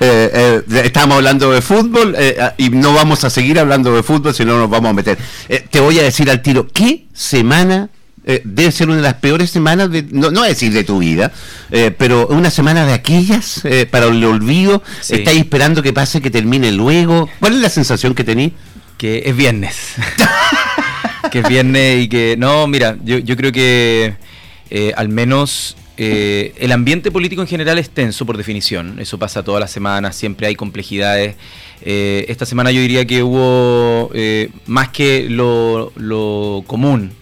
Eh, eh, estamos hablando de fútbol eh, y no vamos a seguir hablando de fútbol si no nos vamos a meter. te voy a decir al tiro, ¿qué semana debe ser una de las peores semanas, de, no, no decir de tu vida, pero una semana de aquellas para el olvido. ¿Estáis esperando que pase, que termine luego? ¿Cuál es la sensación que tenéis? Que es viernes. que es viernes y que. No, mira, yo, yo creo que al menos eh, el ambiente político en general es tenso por definición, eso pasa todas las semanas, siempre hay complejidades. Eh, esta semana yo diría que hubo eh, más que lo, común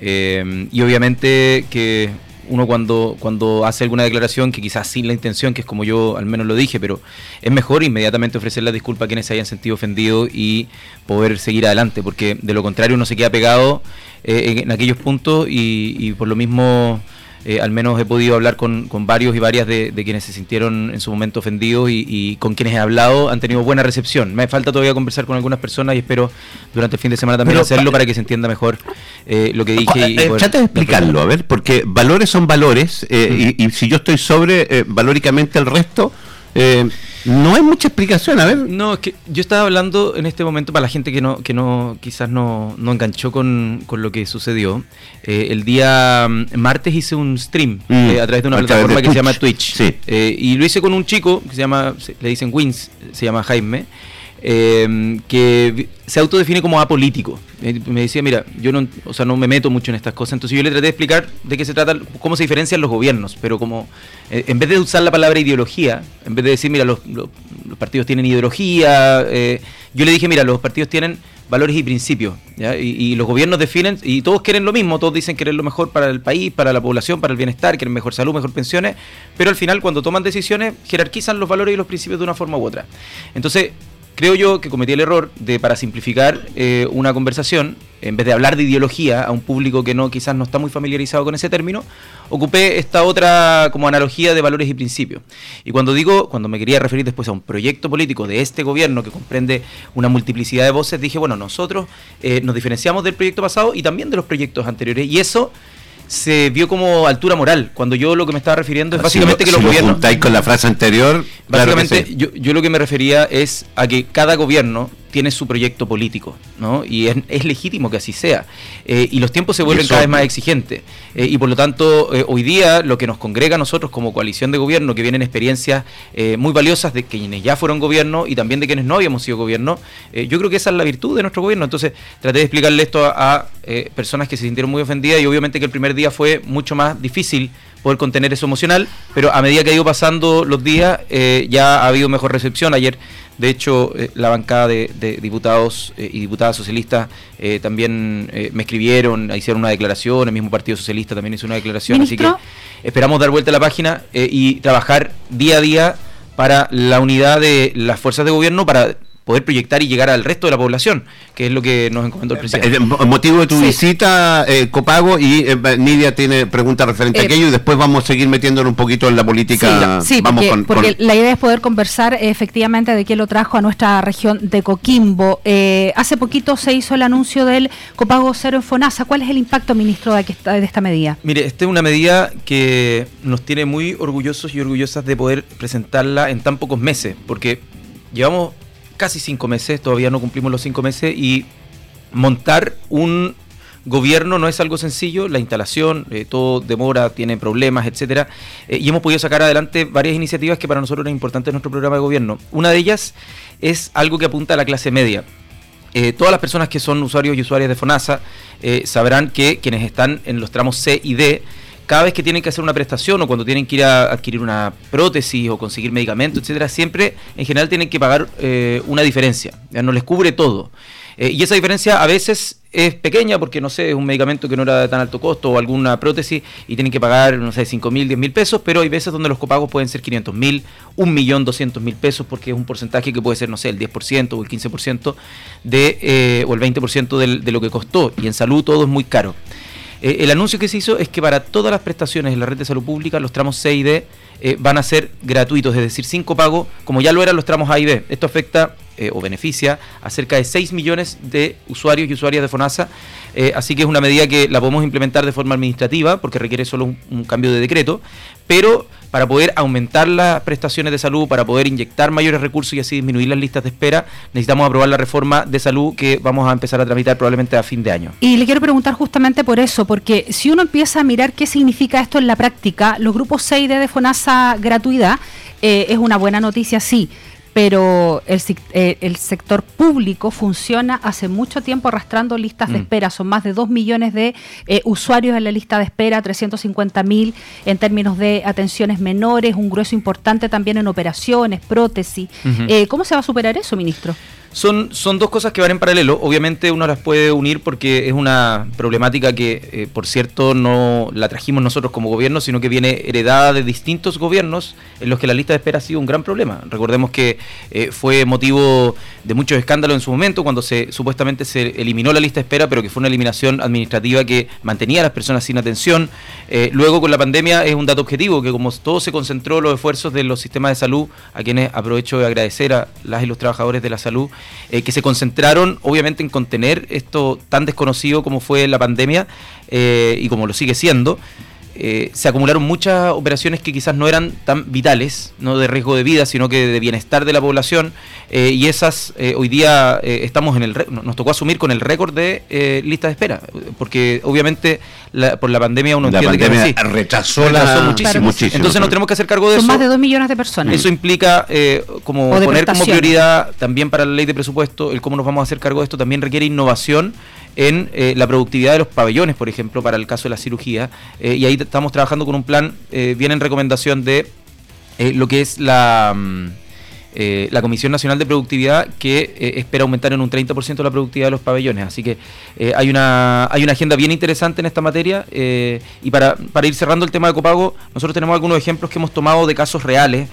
y obviamente que uno cuando, cuando hace alguna declaración que quizás sin la intención, que es como yo al menos lo dije, pero es mejor inmediatamente ofrecer la disculpa a quienes se hayan sentido ofendidos y poder seguir adelante, porque de lo contrario uno se queda pegado en, aquellos puntos y por lo mismo eh, al menos he podido hablar con, varios y varias de, quienes se sintieron en su momento ofendidos y, con quienes he hablado han tenido buena recepción. Me falta todavía conversar con algunas personas y espero durante el fin de semana también hacerlo para que se entienda mejor eh, lo que dije. Y, eh, trata de explicarlo, a ver, porque valores son valores y, y, si yo estoy sobre valóricamente el resto eh, no hay mucha explicación, a ver. No, es que yo estaba hablando en este momento para la gente que no, que no, quizás no, no enganchó con, lo que sucedió. Eh, el día mm, martes hice un stream mm. eh, a través de una plataforma que se llama Twitch. y lo hice con un chico que se llama, le dicen Wins, se llama Jaime. Eh, que se autodefine como apolítico. Eh, me decía, mira, yo no, o sea, no me meto mucho en estas cosas, entonces yo le traté de explicar de qué se trata, cómo se diferencian los gobiernos, pero como eh, en vez de usar la palabra ideología, en vez de decir, mira, los, partidos tienen ideología, yo le dije, mira, los partidos tienen valores y principios, Y, los gobiernos definen, y todos quieren lo mismo, todos dicen querer lo mejor para el país, para la población, para el bienestar, quieren mejor salud, mejor pensiones, pero al final cuando toman decisiones jerarquizan los valores y los principios de una forma u otra. Entonces, creo yo que cometí el error de, para simplificar eh, una conversación, en vez de hablar de ideología a un público que no quizás no está muy familiarizado con ese término, ocupé esta otra como analogía de valores y principios. Y cuando digo, cuando me quería referir después a un proyecto político de este gobierno que comprende una multiplicidad de voces, dije, bueno, nosotros eh, nos diferenciamos del proyecto pasado y también de los proyectos anteriores. Y eso se vio como altura moral, cuando yo lo que me estaba refiriendo es básicamente que los gobiernos... con la frase anterior... Básicamente yo, yo lo que me refería es a que cada gobierno tiene su proyecto político, ¿no? Y es, legítimo que así sea. Eh, y los tiempos se vuelven cada vez más exigentes. Eh, y por lo tanto, eh, hoy día lo que nos congrega a nosotros como coalición de gobierno, que vienen experiencias muy valiosas de quienes ya fueron gobierno y también de quienes no habíamos sido gobierno, yo creo que esa es la virtud de nuestro gobierno. Entonces, traté de explicarle esto a, personas que se sintieron muy ofendidas y obviamente que el primer día fue mucho más difícil poder contener eso emocional, pero a medida que ha ido pasando los días ya ha habido mejor recepción. Ayer de hecho, eh, la bancada de, diputados eh, y diputadas socialistas eh, también me escribieron, hicieron una declaración, el mismo Partido Socialista también hizo una declaración, así que esperamos dar vuelta a la página y trabajar día a día para la unidad de las fuerzas de gobierno, para poder proyectar y llegar al resto de la población, que es lo que nos encomendó el presidente. El eh, motivo de tu visita, eh, Copago, y eh, Nidia tiene preguntas referente a aquello, y después vamos a seguir metiéndonos un poquito en la política. Sí, vamos porque, la idea es poder conversar efectivamente de qué lo trajo a nuestra región de Coquimbo. hace poquito se hizo el anuncio del Copago Cero en FONASA. ¿Cuál es el impacto, ministro, de, de esta medida? Mire, esta es una medida que nos tiene muy orgullosos y orgullosas de poder presentarla en tan pocos meses, porque llevamos casi cinco meses, todavía no cumplimos los cinco meses y montar un gobierno no es algo sencillo, la instalación, eh, todo demora, tiene problemas, etcétera, eh, y hemos podido sacar adelante varias iniciativas que para nosotros eran importantes en nuestro programa de gobierno. Una de ellas es algo que apunta a la clase media. Eh, todas las personas que son usuarios y usuarias de FONASA sabrán que quienes están en los tramos C y D cada vez que tienen que hacer una prestación o cuando tienen que ir a adquirir una prótesis o conseguir medicamentos, etcétera, siempre en general tienen que pagar eh, una diferencia. Ya no les cubre todo. Eh, y esa diferencia a veces es pequeña porque, no sé, es un medicamento que no era de tan alto costo o alguna prótesis y tienen que pagar, no sé, 5 mil, 10 mil pesos, pero hay veces donde los copagos pueden ser 500 mil, 1 millón 200 mil pesos porque es un porcentaje que puede ser, no sé, el 10% o el 15% de, eh, o el 20% de lo que costó. Y en salud todo es muy caro. Eh, el anuncio que se hizo es que para todas las prestaciones en la red de salud pública, los tramos C y D, eh, van a ser gratuitos, es decir, sin copago, como ya lo eran los tramos A y B. Esto afecta eh, o beneficia a cerca de 6 millones de usuarios y usuarias de FONASA, así que es una medida que la podemos implementar de forma administrativa, porque requiere solo un, cambio de decreto, pero para poder aumentar las prestaciones de salud, para poder inyectar mayores recursos y así disminuir las listas de espera, necesitamos aprobar la reforma de salud que vamos a empezar a tramitar probablemente a fin de año. Y le quiero preguntar justamente por eso, porque si uno empieza a mirar qué significa esto en la práctica, los grupos 6 de FONASA gratuidad eh, es una buena noticia, sí pero el, eh, el, sector público funciona hace mucho tiempo arrastrando listas de mm. espera. Son más de 2 millones de eh, usuarios en la lista de espera, 350 mil en términos de atenciones menores, un grueso importante también en operaciones, prótesis. Eh, ¿Cómo se va a superar eso, ministro? Son, son dos cosas que van en paralelo. Obviamente uno las puede unir porque es una problemática que, eh, por cierto, no la trajimos nosotros como gobierno, sino que viene heredada de distintos gobiernos en los que la lista de espera ha sido un gran problema. Recordemos que eh, fue motivo de muchos escándalos en su momento cuando se supuestamente se eliminó la lista de espera, pero que fue una eliminación administrativa que mantenía a las personas sin atención. Eh, luego con la pandemia es un dato objetivo que como todo se concentró los esfuerzos de los sistemas de salud, a quienes aprovecho de agradecer a las y los trabajadores de la salud, eh, que se concentraron obviamente en contener esto tan desconocido como fue la pandemia eh, y como lo sigue siendo. Eh, se acumularon muchas operaciones que quizás no eran tan vitales, no de riesgo de vida, sino que de bienestar de la población, eh, y esas eh, hoy día estamos en el nos tocó asumir con el récord de lista de espera, porque obviamente por la pandemia uno la entiende que retrasó, la, muchísimo. Entonces nos tenemos que hacer cargo de Son eso. más de dos millones de personas. Eso implica como poner como prioridad también para la ley de presupuesto el cómo nos vamos a hacer cargo de esto también requiere innovación en eh, la productividad de los pabellones, por ejemplo, para el caso de la cirugía. Eh, y ahí estamos trabajando con un plan, eh, viene en recomendación de lo que es la, mm, la Comisión Nacional de Productividad, que espera aumentar en un 30% la productividad de los pabellones. Así que hay, una, hay una agenda bien interesante en esta materia. y para, para ir cerrando el tema de copago, nosotros tenemos algunos ejemplos que hemos tomado de casos reales,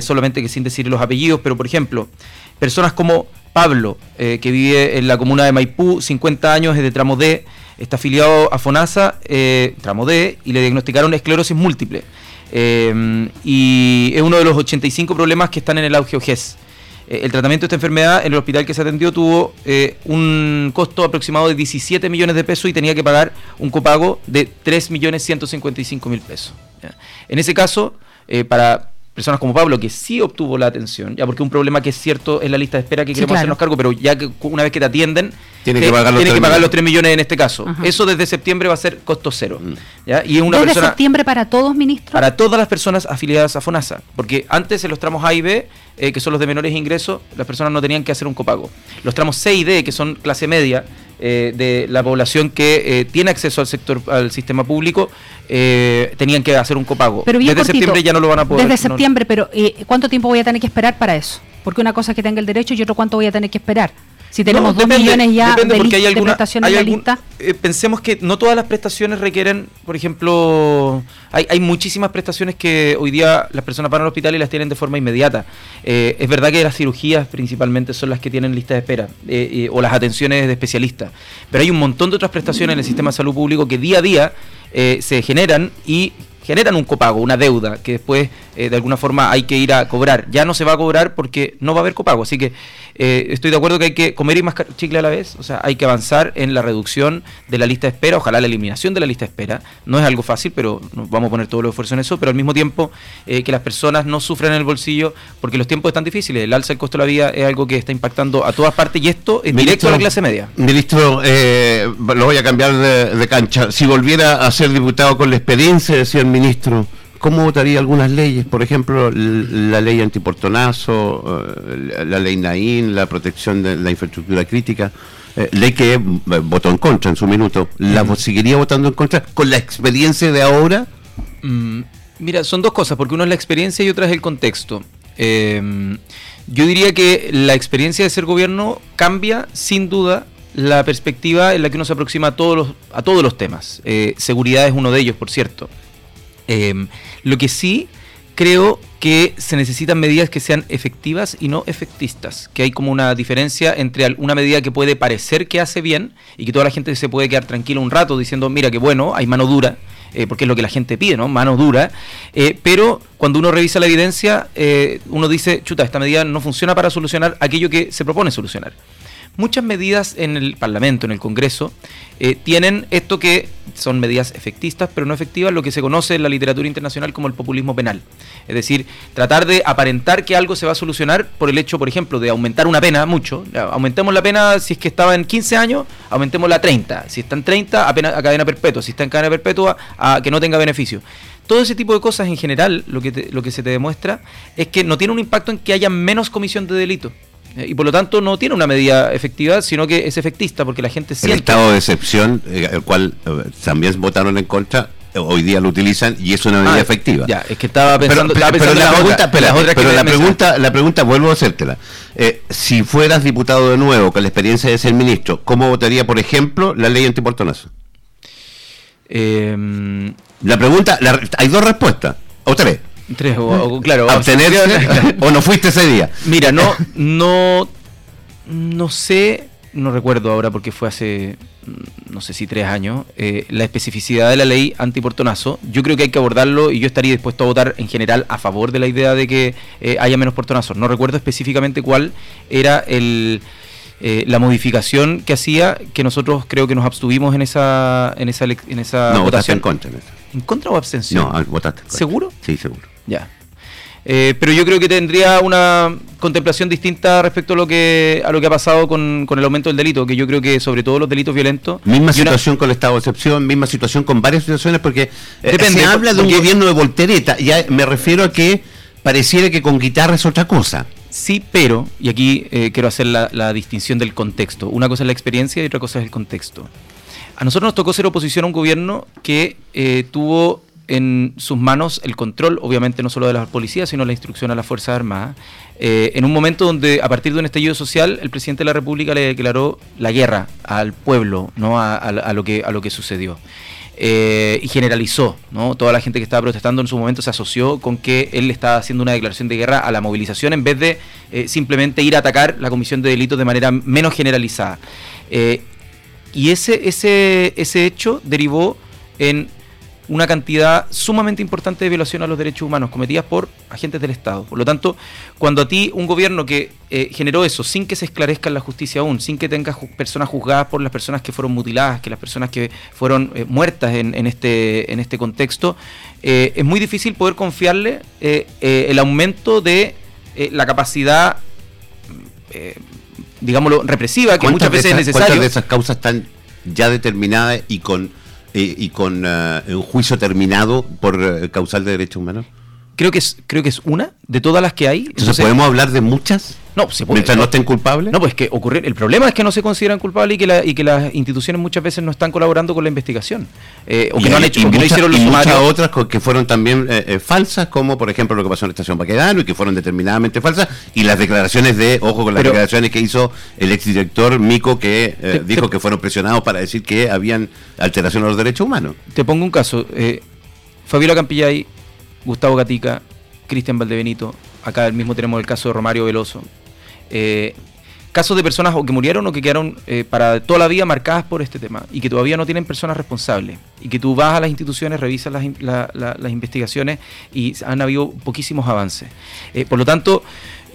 solamente que sin decir los apellidos, pero por ejemplo, personas como Pablo, eh, que vive en la comuna de Maipú, 50 años, es de tramo D, está afiliado a FONASA, eh, tramo D, y le diagnosticaron esclerosis múltiple. Eh, y es uno de los 85 problemas que están en el auge OGES. el tratamiento de esta enfermedad en el hospital que se atendió tuvo un costo aproximado de 17 millones de pesos y tenía que pagar un copago de 3 millones 155 mil pesos. En ese caso, para personas como Pablo, que sí obtuvo la atención, ya porque un problema que es cierto es la lista de espera que queremos hacernos cargo, pero ya que una vez que te atienden, tiene que pagar, los, que pagar los 3 millones en este caso. Eso desde septiembre va a ser costo cero. Mm. ¿ya? Y una ¿Desde septiembre para todos, ministro? Para todas las personas afiliadas a FONASA, porque antes en los tramos A y B, eh, que son los de menores ingresos, las personas no tenían que hacer un copago. Los tramos C y D, que son clase media, eh, de la población que eh, tiene acceso al sector al sistema público eh, tenían que hacer un copago. Pero desde septiembre ya no lo van a poder. Desde septiembre, pero ¿cuánto tiempo voy a tener que esperar para eso? Porque una cosa es que tenga el derecho y otro cuánto voy a tener que esperar. Si tenemos dos millones ya de, prestaciones en la lista. Eh, pensemos que no todas las prestaciones requieren, por ejemplo, hay, hay, muchísimas prestaciones que hoy día las personas van al hospital y las tienen de forma inmediata. Eh, es verdad que las cirugías principalmente son las que tienen lista de espera eh, o las atenciones de especialistas, pero hay un montón de otras prestaciones en el sistema de salud público que día a día se generan y generan un copago, una deuda que después eh, de alguna forma hay que ir a cobrar. Ya no se va a cobrar porque no va a haber copago. Así que eh, estoy de acuerdo que hay que comer y más chicle a la vez. O sea, hay que avanzar en la reducción de la lista de espera, ojalá la eliminación de la lista de espera. No es algo fácil, pero vamos a poner todo el esfuerzo en eso. Pero al mismo tiempo eh, que las personas no sufran en el bolsillo porque los tiempos están difíciles. El alza del costo de la vida es algo que está impactando a todas partes y esto es directo a la clase media. Ministro, lo voy a cambiar de, de cancha. Si volviera a ser diputado con la experiencia, decía el ministro, ¿Cómo votaría algunas leyes? Por ejemplo, la ley antiportonazo, eh, la ley NAIN, la protección de la infraestructura crítica, eh, ley que eh, votó en contra en su minuto. ¿La seguiría votando en contra con la experiencia de ahora? Mm, mira, son dos cosas, porque uno es la experiencia y otra es el contexto. Em, yo diría que la experiencia de ser gobierno cambia sin duda la perspectiva en la que uno se aproxima a todos los, a todos los temas. seguridad es uno de ellos, por cierto. Em, lo que sí creo que se necesitan medidas que sean efectivas y no efectistas, que hay como una diferencia entre una medida que puede parecer que hace bien y que toda la gente se puede quedar tranquila un rato diciendo, mira que bueno, hay mano dura, porque es lo que la gente pide, ¿no? Mano dura. pero cuando uno revisa la evidencia, uno dice, chuta, esta medida no funciona para solucionar aquello que se propone solucionar muchas medidas en el Parlamento, en el Congreso, eh, tienen esto que son medidas efectistas, pero no efectivas, lo que se conoce en la literatura internacional como el populismo penal. Es decir, tratar de aparentar que algo se va a solucionar por el hecho, por ejemplo, de aumentar una pena mucho. Aumentemos la pena si es que estaba en 15 años, aumentémosla a 30. Si está en 30, a, a cadena perpetua. Si está en cadena perpetua, a que no tenga beneficio. Todo ese tipo de cosas en general, lo que, lo que se te demuestra es que no tiene un impacto en que haya menos comisión de delito. Eh, y por lo tanto no tiene una medida efectiva, sino que es efectista porque la gente siente... El estado de excepción, eh, el cual eh, también votaron en contra, hoy día lo utilizan y es una medida ah, efectiva. Ya, es que estaba pensando, pero, la, pregunta, pero la pregunta, la pregunta, vuelvo a hacértela. si fueras diputado de nuevo con la experiencia de ser ministro, ¿cómo votaría, por ejemplo, la ley antiportonazo? Eh, la pregunta, hay dos respuestas, o tres. Tres, o, claro. o no fuiste ese día. Mira, no, no, no sé, no recuerdo ahora porque fue hace, no sé si tres años, eh, la especificidad de la ley antiportonazo. Yo creo que hay que abordarlo y yo estaría dispuesto a votar en general a favor de la idea de que eh, haya menos portonazos. No recuerdo específicamente cuál era el... Eh, la modificación que hacía que nosotros creo que nos abstuvimos en esa en esa en esa no, votación en contra en, contra o abstención no votaste seguro sí seguro ya. Eh, pero yo creo que tendría una contemplación distinta respecto a lo que a lo que ha pasado con, el aumento del delito, que yo creo que sobre todo los delitos violentos. Misma situación con el estado de excepción, misma situación con varias situaciones, porque eh, se habla de un gobierno de voltereta, ya me refiero a que pareciera que con guitarra es otra cosa. Sí, pero, y aquí eh, quiero hacer la, la, distinción del contexto. Una cosa es la experiencia y otra cosa es el contexto. A nosotros nos tocó ser oposición a un gobierno que tuvo en sus manos el control, obviamente no solo de la policía, sino la instrucción a las Fuerzas Armadas, eh, en un momento donde a partir de un estallido social el presidente de la República le declaró la guerra al pueblo, ¿no? a, lo, que, a lo que sucedió. Eh, y generalizó, ¿no? Toda la gente que estaba protestando en su momento se asoció con que él estaba haciendo una declaración de guerra a la movilización en vez de eh, simplemente ir a atacar la comisión de delitos de manera menos generalizada. y ese, ese, ese hecho derivó en una cantidad sumamente importante de violaciones a los derechos humanos cometidas por agentes del Estado. Por lo tanto, cuando a ti un gobierno que eh, generó eso sin que se esclarezca en la justicia aún, sin que tengas personas juzgadas por las personas que fueron mutiladas, que las personas que fueron eh, muertas en, este, en este contexto, eh, es muy difícil poder confiarle el aumento de la capacidad, digámoslo, represiva que muchas veces es necesario. ¿Cuántas de esas causas están ya determinadas y con y con uh, un juicio terminado por uh, causal de derechos humanos? Creo que es creo que es una de todas las que hay. Entonces, ¿podemos hablar de muchas? No, se puede, mientras no, estén culpables. No, pues que ocurre. El problema es que no se consideran culpables y que, la, y que las instituciones muchas veces no están colaborando con la investigación. Eh, o que no han hecho, y muchas, hicieron los y muchas otras que fueron también eh, eh, falsas, como por ejemplo lo que pasó en la estación Baquedano y que fueron determinadamente falsas. Y las declaraciones de, ojo con las declaraciones que hizo el exdirector Mico, que dijo que fueron presionados para decir que habían alteración a los derechos humanos. Te pongo un caso. Fabiola Campillay, Gustavo Gatica, Cristian Valdebenito. Acá mismo tenemos el caso de Romario Veloso. Eh, casos de personas o que murieron o que quedaron eh, para toda la vida marcadas por este tema y que todavía no tienen personas responsables y que tú vas a las instituciones, revisas las, investigaciones y han habido poquísimos avances. Eh, por lo tanto,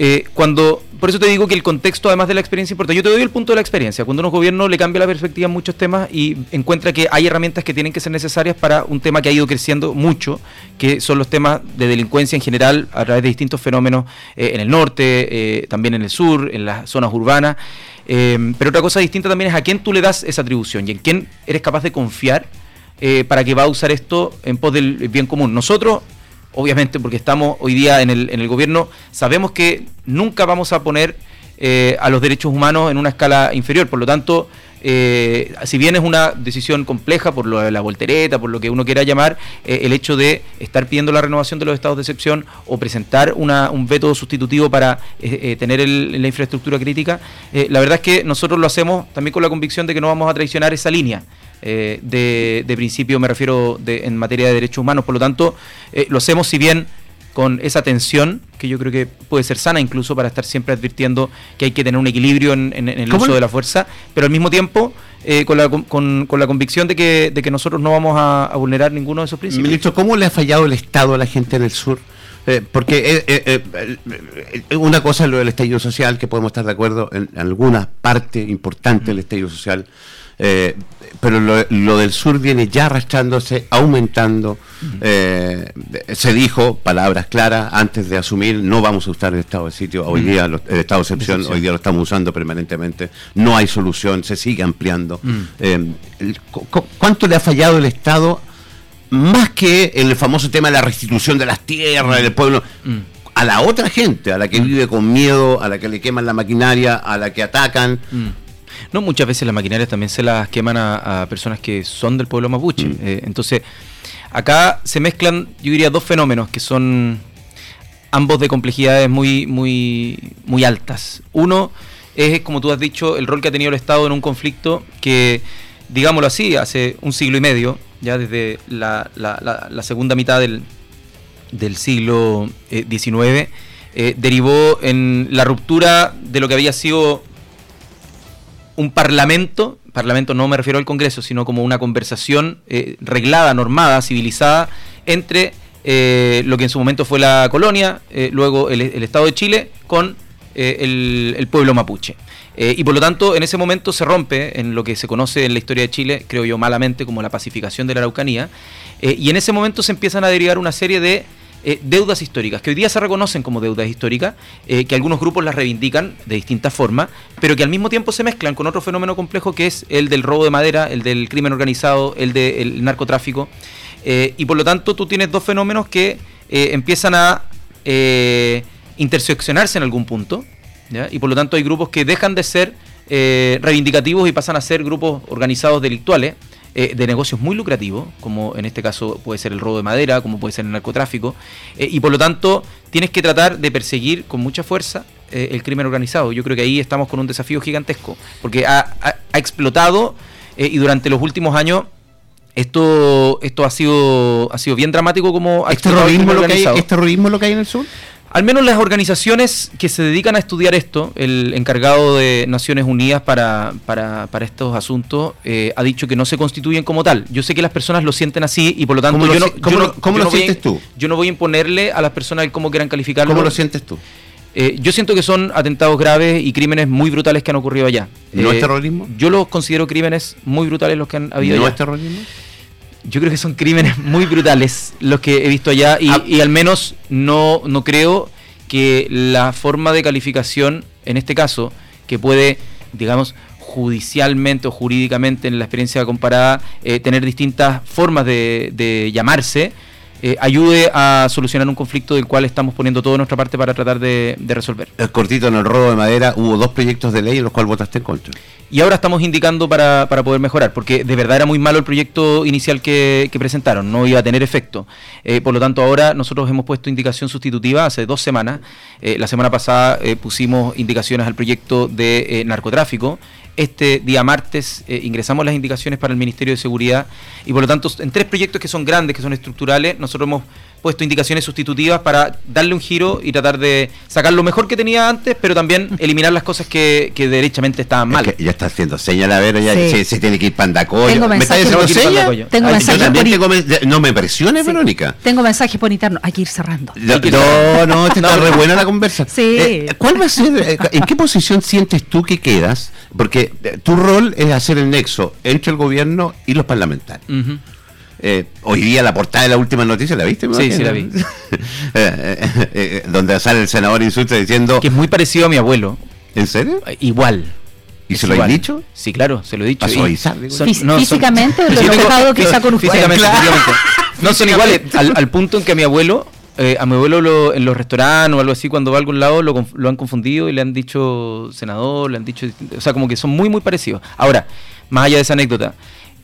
eh, cuando, por eso te digo que el contexto, además de la experiencia, importa. Yo te doy el punto de la experiencia. Cuando un gobierno le cambia la perspectiva en muchos temas y encuentra que hay herramientas que tienen que ser necesarias para un tema que ha ido creciendo mucho, que son los temas de delincuencia en general a través de distintos fenómenos eh, en el norte, eh, también en el sur, en las zonas urbanas. pero otra cosa distinta también es a quién tú le das esa atribución y en quién eres capaz de confiar para que va a usar esto en pos del bien común. Nosotros obviamente porque estamos hoy día en el, en el gobierno, sabemos que nunca vamos a poner eh, a los derechos humanos en una escala inferior. Por lo tanto, eh, si bien es una decisión compleja por lo de la voltereta, por lo que uno quiera llamar, eh, el hecho de estar pidiendo la renovación de los estados de excepción o presentar una, un veto sustitutivo para tener la infraestructura crítica, la verdad es que nosotros lo hacemos también con la convicción de que no vamos a traicionar esa línea. Eh, de, principio, me refiero en materia de derechos humanos. Por lo tanto, eh, lo hacemos si bien con esa tensión, que yo creo que puede ser sana incluso para estar siempre advirtiendo que hay que tener un equilibrio en, el uso de la fuerza, pero al mismo tiempo eh, con, la, con, la convicción de que, de que nosotros no vamos a, vulnerar ninguno de esos principios. Ministro, ¿cómo le ha fallado el Estado a la gente en el sur? Eh, porque eh, una cosa es lo del estallido social, que podemos estar de acuerdo en, alguna parte importante del estallido social, eh, pero lo, del sur viene ya arrastrándose, aumentando. Eh, se dijo, palabras claras, antes de asumir, no vamos a usar el estado de sitio. Hoy día, el estado de excepción, hoy día lo estamos usando permanentemente. No hay solución, se sigue ampliando. Eh, ¿Cuánto le ha fallado el Estado? Más que en el famoso tema de la restitución de las tierras, del pueblo a la otra gente, a la que vive con miedo, a la que le queman la maquinaria, a la que atacan. No, muchas veces las maquinarias también se las queman a, personas que son del pueblo mapuche. Mm. Eh, entonces, acá se mezclan, yo diría, dos fenómenos que son ambos de complejidades muy, muy, muy altas. Uno es, como tú has dicho, el rol que ha tenido el Estado en un conflicto que, digámoslo así, hace un siglo y medio, ya desde la, segunda mitad del, siglo XIX, eh, eh, derivó en la ruptura de lo que había sido un parlamento, parlamento no me refiero al Congreso, sino como una conversación eh, reglada, normada, civilizada entre eh, lo que en su momento fue la colonia, eh, luego el, Estado de Chile con el, pueblo mapuche. y por lo tanto, en ese momento se rompe en lo que se conoce en la historia de Chile, creo yo malamente, como la pacificación de la Araucanía, y en ese momento se empiezan a derivar una serie de eh, deudas históricas, que hoy día se reconocen como deudas históricas, eh, que algunos grupos las reivindican de distintas formas, pero que al mismo tiempo se mezclan con otro fenómeno complejo que es el del robo de madera, el del crimen organizado, el del narcotráfico. Eh, y por lo tanto tú tienes dos fenómenos que empiezan a interseccionarse en algún punto, y por lo tanto hay grupos que dejan de ser reivindicativos y pasan a ser grupos organizados delictuales. Eh, de negocios muy lucrativos, como en este caso puede ser el robo de madera, como puede ser el narcotráfico, eh, y por lo tanto tienes que tratar de perseguir con mucha fuerza eh, el crimen organizado. Yo creo que ahí estamos con un desafío gigantesco, porque ha, explotado y durante los últimos años esto esto ha sido ha sido bien dramático como ¿Es terrorismo, lo que hay, ¿Es terrorismo lo que hay en el sur? Al menos las organizaciones que se dedican a estudiar esto, el encargado de Naciones Unidas para, para, para estos asuntos, eh, ha dicho que no se constituyen como tal. Yo sé que las personas lo sienten así y por lo tanto yo no, ¿cómo, lo sientes tú? Yo no voy a imponerle a las personas el cómo quieran calificarlo. ¿Cómo lo sientes tú? Eh, yo siento que son atentados graves y crímenes muy brutales que han ocurrido allá. ¿No es eh, terrorismo? Yo los considero crímenes muy brutales los que han habido allá. ¿No es terrorismo? Yo creo que son crímenes muy brutales los que he visto allá y, ah. y al menos no, no creo que la forma de calificación, en este caso, que puede, digamos, judicialmente o jurídicamente en la experiencia comparada, eh, tener distintas formas de, de llamarse, eh, ayude a solucionar un conflicto del cual estamos poniendo toda nuestra parte para tratar de, resolver. El cortito en el robo de madera hubo dos proyectos de ley en los cuales votaste en contra. Y ahora estamos indicando para, para poder mejorar, porque de verdad era muy malo el proyecto inicial que, presentaron, no iba a tener efecto. Eh, por lo tanto, ahora nosotros hemos puesto indicación sustitutiva hace dos semanas. Eh, la semana pasada pusimos indicaciones al proyecto de narcotráfico este día martes eh, ingresamos las indicaciones para el Ministerio de Seguridad y por lo tanto en tres proyectos que son grandes, que son estructurales, nosotros hemos puesto indicaciones sustitutivas para darle un giro y tratar de sacar lo mejor que tenía antes, pero también eliminar las cosas que, que derechamente estaban mal. ya está haciendo señal, a ver, ya se, tiene que ir pandacoyo. Tengo ¿Me está diciendo señal? Tengo mensajes No me presiones, Verónica. Tengo mensajes por interno. Hay que ir cerrando. No, no, está re buena la conversa. Sí. Eh, ¿Cuál va a ser, eh, en qué posición sientes tú que quedas? Porque eh, tu rol es hacer el nexo entre el gobierno y los parlamentarios. Eh, hoy día la portada de la última noticia, ¿la viste? Sí, sí, la vi. Eh, eh, donde sale el senador Insulta diciendo... Que es muy parecido a mi abuelo. ¿En serio? Igual. ¿Y se lo has dicho? Sí, claro, se lo he dicho. físicamente, lo que con Físicamente, No, son iguales, al, punto en que a mi abuelo, a mi abuelo en los restaurantes o algo así, cuando va a algún lado, lo, lo, han confundido y le han dicho senador, le han dicho... O sea, como que son muy, muy parecidos. Ahora, más allá de esa anécdota,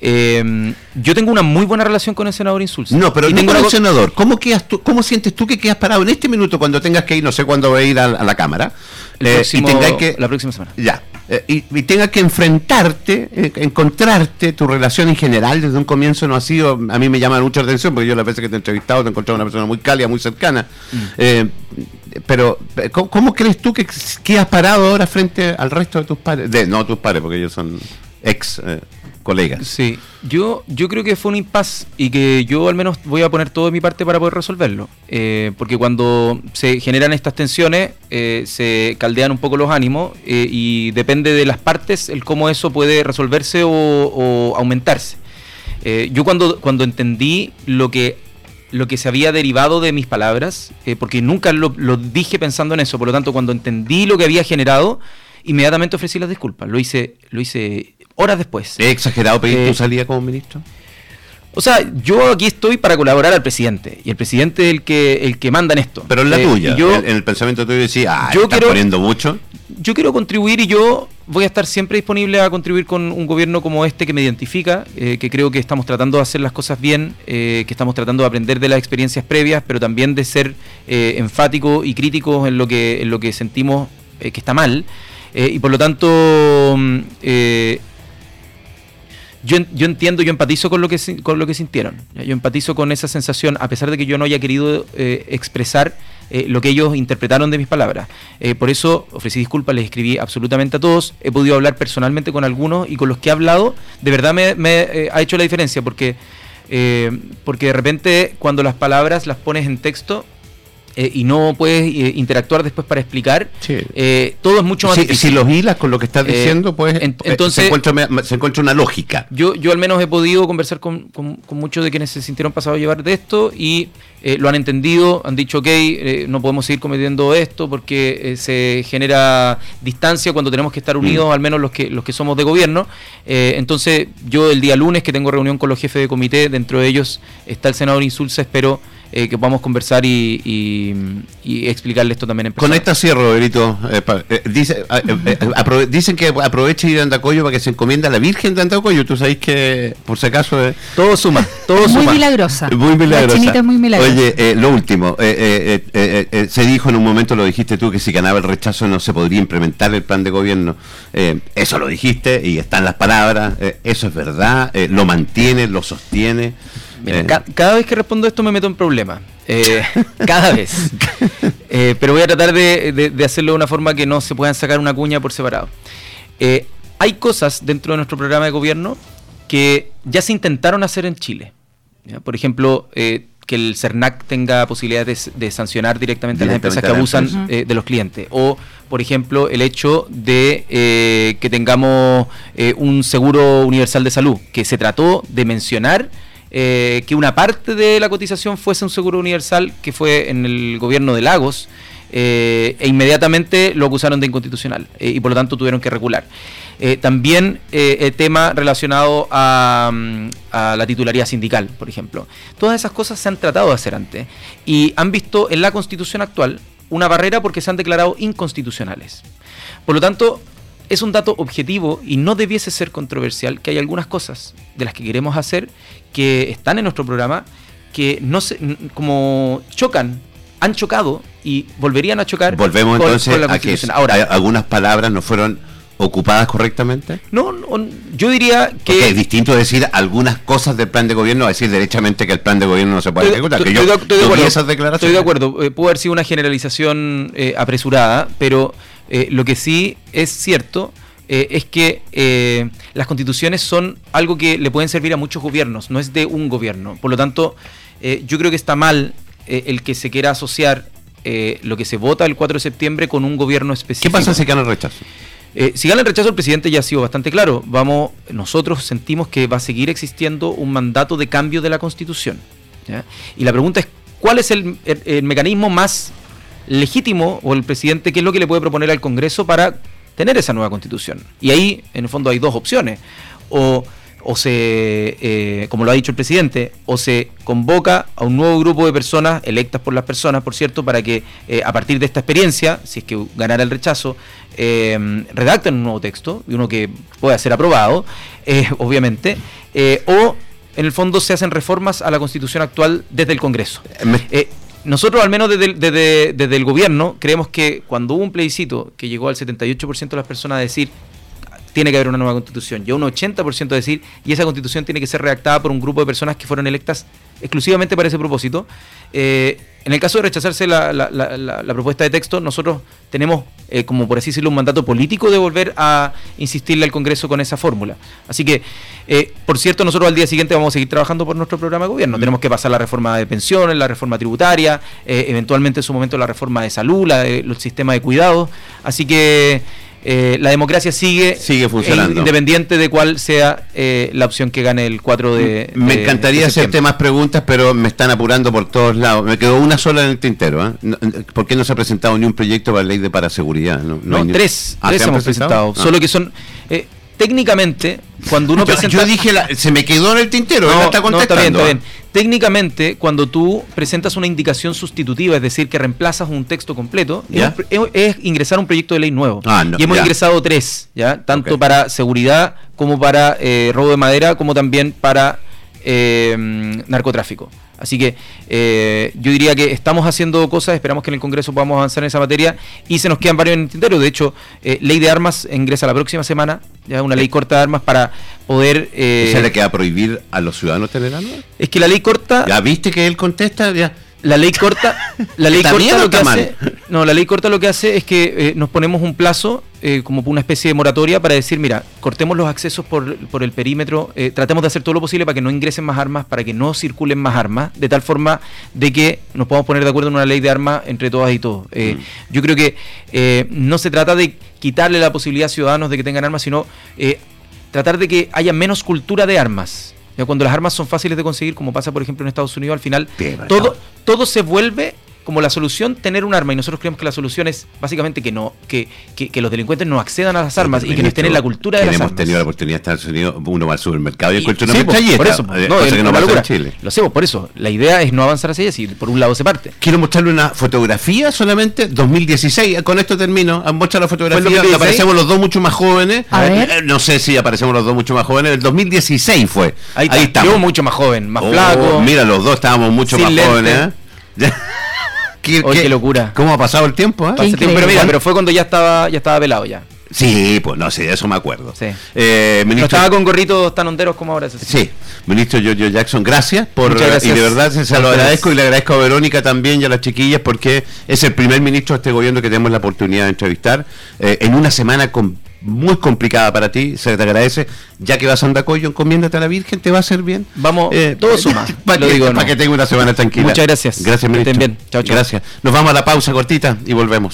eh, yo tengo una muy buena relación con el senador Insulza. No, pero y tengo con el senador. ¿Cómo, quedas tú, ¿Cómo sientes tú que quedas parado en este minuto cuando tengas que ir, no sé cuándo voy a ir a, la Cámara? Eh, y tengas que... La próxima semana. Ya. eh, y, tenga que enfrentarte, eh, encontrarte, tu relación en general desde un comienzo no ha sido, a mí me llama mucha atención, porque yo las veces que te he entrevistado te he encontrado una persona muy cálida, muy cercana. Mm. Pero, ¿cómo, crees tú que, que, has parado ahora frente al resto de tus padres? De, no tus padres, porque ellos son ex colegas. Sí, yo, yo creo que fue un impasse y que yo al menos voy a poner todo de mi parte para poder resolverlo. Eh, porque cuando se generan estas tensiones, eh, se caldean un poco los ánimos eh, y depende de las partes el cómo eso puede resolverse o, aumentarse. yo cuando, cuando entendí lo que lo que se había derivado de mis palabras, porque nunca lo, lo, dije pensando en eso, por lo tanto cuando entendí lo que había generado, inmediatamente ofrecí las disculpas. Lo hice, lo hice horas después. ¿Es exagerado pedir tu eh, salida como ministro? O sea, yo aquí estoy para colaborar al presidente y el presidente es el que el que manda en esto. Pero en la eh, tuya, yo, en, el pensamiento tuyo decía, ah, yo quiero, poniendo mucho. Yo quiero contribuir y yo voy a estar siempre disponible a contribuir con un gobierno como este que me identifica, eh, que creo que estamos tratando de hacer las cosas bien, que estamos tratando de aprender de las experiencias previas, pero también de ser enfático y críticos en lo que en lo que sentimos que está mal. y por lo tanto mm, yo, yo, entiendo, yo empatizo con lo que con lo que sintieron. Yo empatizo con esa sensación, a pesar de que yo no haya querido eh, expresar eh, lo que ellos interpretaron de mis palabras. Eh, por eso ofrecí disculpas, les escribí absolutamente a todos. He podido hablar personalmente con algunos y con los que he hablado, de verdad me, me ha hecho la diferencia, porque, porque de repente cuando las palabras las pones en texto, eh, y no puedes eh, interactuar después para explicar, eh, todo es mucho más difícil. Si los hilas con lo que estás diciendo, pues entonces, se, encuentra, una lógica. Yo, yo al menos he podido conversar con, con, muchos de quienes se sintieron pasados a llevar de esto y lo han entendido, han dicho, ok, no podemos seguir cometiendo esto porque se genera distancia cuando tenemos que estar unidos, mm. al menos los que, los que somos de gobierno. entonces yo el día lunes que tengo reunión con los jefes de comité, dentro de ellos está el senador Insulza, espero eh, que podamos conversar y, y, explicarle esto también en persona. Con esta cierro, Berito. Eh, eh, dice, dicen que aproveche ir a Andacoyo para que se encomienda a la Virgen de Andacoyo. Tú sabes que, por si acaso... todo suma, todo muy Milagrosa. Muy milagrosa. La es muy milagrosa. Oye, lo último. se dijo en un momento, lo dijiste tú, que si ganaba el rechazo no se podría implementar el plan de gobierno. eso lo dijiste y están las palabras. eso es verdad. lo mantiene, lo sostiene. Eh. cada vez que respondo esto me meto en problemas. Eh, cada vez. Eh, pero voy a tratar de, hacerlo de una forma que no se puedan sacar una cuña por separado. hay cosas dentro de nuestro programa de gobierno que ya se intentaron hacer en Chile. Por ejemplo, que el CERNAC tenga posibilidades de, sancionar directamente, a las empresas que abusan de los clientes. O, por ejemplo, el hecho de que tengamos un seguro universal de salud, que se trató de mencionar eh, que una parte de la cotización fuese un seguro universal que fue en el gobierno de Lagos eh, e inmediatamente lo acusaron de inconstitucional eh, y por lo tanto tuvieron que regular. también el tema relacionado a, mm, a, la titularía sindical, por ejemplo. Todas esas cosas se han tratado de hacer antes y han visto en la constitución actual una barrera porque se han declarado inconstitucionales. Por lo tanto, es un dato objetivo y no debiese ser controversial que hay algunas cosas de las que queremos hacer que están en nuestro programa que no se, como chocan, han chocado y volverían a chocar. Volvemos entonces a que Ahora, algunas palabras no fueron ocupadas correctamente? No, yo diría que... es distinto decir algunas cosas del plan de gobierno a decir derechamente que el plan de gobierno no se puede ejecutar. Estoy, que yo, estoy de acuerdo, esas declaraciones. Estoy de acuerdo, eh, pudo haber sido una generalización eh, apresurada, pero eh, lo que sí es cierto eh, es que eh, las constituciones son algo que le pueden servir a muchos gobiernos, no es de un gobierno. Por lo tanto, yo creo que está mal el que se quiera asociar lo que se vota el 4 de septiembre con un gobierno específico. ¿Qué pasa si gana el rechazo? si gana el rechazo, el presidente ya ha sido bastante claro. Vamos, nosotros sentimos que va a seguir existiendo un mandato de cambio de la Constitución. Y la pregunta es, ¿cuál es el mecanismo más legítimo o el presidente qué es lo que le puede proponer al Congreso para tener esa nueva constitución. Y ahí, en el fondo, hay dos opciones. O, o se, eh, como lo ha dicho el presidente, o se convoca a un nuevo grupo de personas, electas por las personas, por cierto, para que eh, a partir de esta experiencia, si es que ganara el rechazo, eh, redacten un nuevo texto, y uno que pueda ser aprobado, obviamente, o en el fondo se hacen reformas a la constitución actual desde el Congreso nosotros, al menos desde, el gobierno, creemos que cuando hubo un plebiscito que llegó al 78% de las personas a decir tiene que haber una nueva constitución. Y un 80% decir, y esa constitución tiene que ser redactada por un grupo de personas que fueron electas exclusivamente para ese propósito. Eh, en el caso de rechazarse la, propuesta de texto, nosotros tenemos, eh, como por así decirlo, un mandato político de volver a insistirle al Congreso con esa fórmula. Así que, eh, por cierto, nosotros al día siguiente vamos a seguir trabajando por nuestro programa de gobierno. Mm. Tenemos que pasar la reforma de pensiones, la reforma tributaria, eventualmente en su momento la reforma de salud, la, el sistema de cuidados. Así que eh, la democracia sigue, sigue funcionando. independiente de cuál sea eh, la opción que gane el 4 de. Me encantaría hacerte más preguntas, pero me están apurando por todos lados. Me quedó una sola en el tintero. ¿eh? ¿Por qué no se ha presentado ni un proyecto para la ley de paraseguridad? No, no, tres, ah, tres hemos presentado. Ah. Solo que son. Técnicamente, cuando uno presenta... Yo dije, se me quedó en el tintero, no, está contestando. está bien, está bien. Técnicamente, cuando tú presentas una indicación sustitutiva, es decir, que reemplazas un texto completo, es, ingresar un proyecto de ley nuevo. Ah, y hemos ingresado tres, ¿ya? Tanto para seguridad como para eh, robo de madera, como también para eh, narcotráfico. Así que eh, yo diría que estamos haciendo cosas, esperamos que en el Congreso podamos avanzar en esa materia y se nos quedan varios en el tintero. De hecho, eh, ley de armas ingresa la próxima semana, ya una ley corta de armas para poder... Eh, ¿Se le queda prohibir a los ciudadanos tener armas? Es que la ley corta... ¿Ya viste que él contesta? Ya la ley corta, la ley corta lo que hace, no, la ley corta lo que hace es que eh, nos ponemos un plazo eh, como una especie de moratoria para decir, mira, cortemos los accesos por, por el perímetro, eh, tratemos de hacer todo lo posible para que no ingresen más armas, para que no circulen más armas, de tal forma de que nos podamos poner de acuerdo en una ley de armas entre todas y todos. Mm. Yo creo que no se trata de quitarle la posibilidad a ciudadanos de que tengan armas, sino tratar de que haya menos cultura de armas cuando las armas son fáciles de conseguir, como pasa por ejemplo en Estados Unidos, al final todo, todo se vuelve como la solución tener un arma y nosotros creemos que la solución es básicamente que no que, que, los delincuentes no accedan a las armas y que no estén en la cultura de las armas. Hemos tenido la oportunidad de Estados Unidos, uno va al supermercado y, encuentra una sí, Por eso, eh, no, que no en Chile. Lo hacemos por eso. La idea es no avanzar hacia ellas y por un lado se parte. Quiero mostrarle una fotografía solamente 2016. Con esto termino. Han mostrado la fotografía. Aparecemos los dos mucho más jóvenes. A ver. Eh, no sé si aparecemos los dos mucho más jóvenes. El 2016 fue. Ahí, Ahí estamos. Yo mucho más joven, más oh, flaco. Mira, los dos estábamos mucho más jóvenes. ¿eh? ¿Qué, locura. ¿Cómo ha pasado el tiempo? Eh? Pero mira, pero fue cuando ya estaba, ya estaba pelado ya. Sí, pues no sé, eso me acuerdo. Sí. Eh, ministro, estaba con gorritos tan honderos como ahora. Sí, ministro Giorgio Jackson, gracias por y de verdad se, lo agradezco y le agradezco a Verónica también y a las chiquillas porque es el primer ministro de este gobierno que tenemos la oportunidad de entrevistar eh, en una semana con muy complicada para ti, se te agradece. Ya que vas a Andacoyo, encomiéndate a la Virgen, te va a hacer bien. Vamos, eh, todo suma. Para que, digo, para que tenga una semana tranquila. Muchas gracias. Gracias, ministro. bien. Chao, chao. Gracias. Nos vamos a la pausa cortita y volvemos.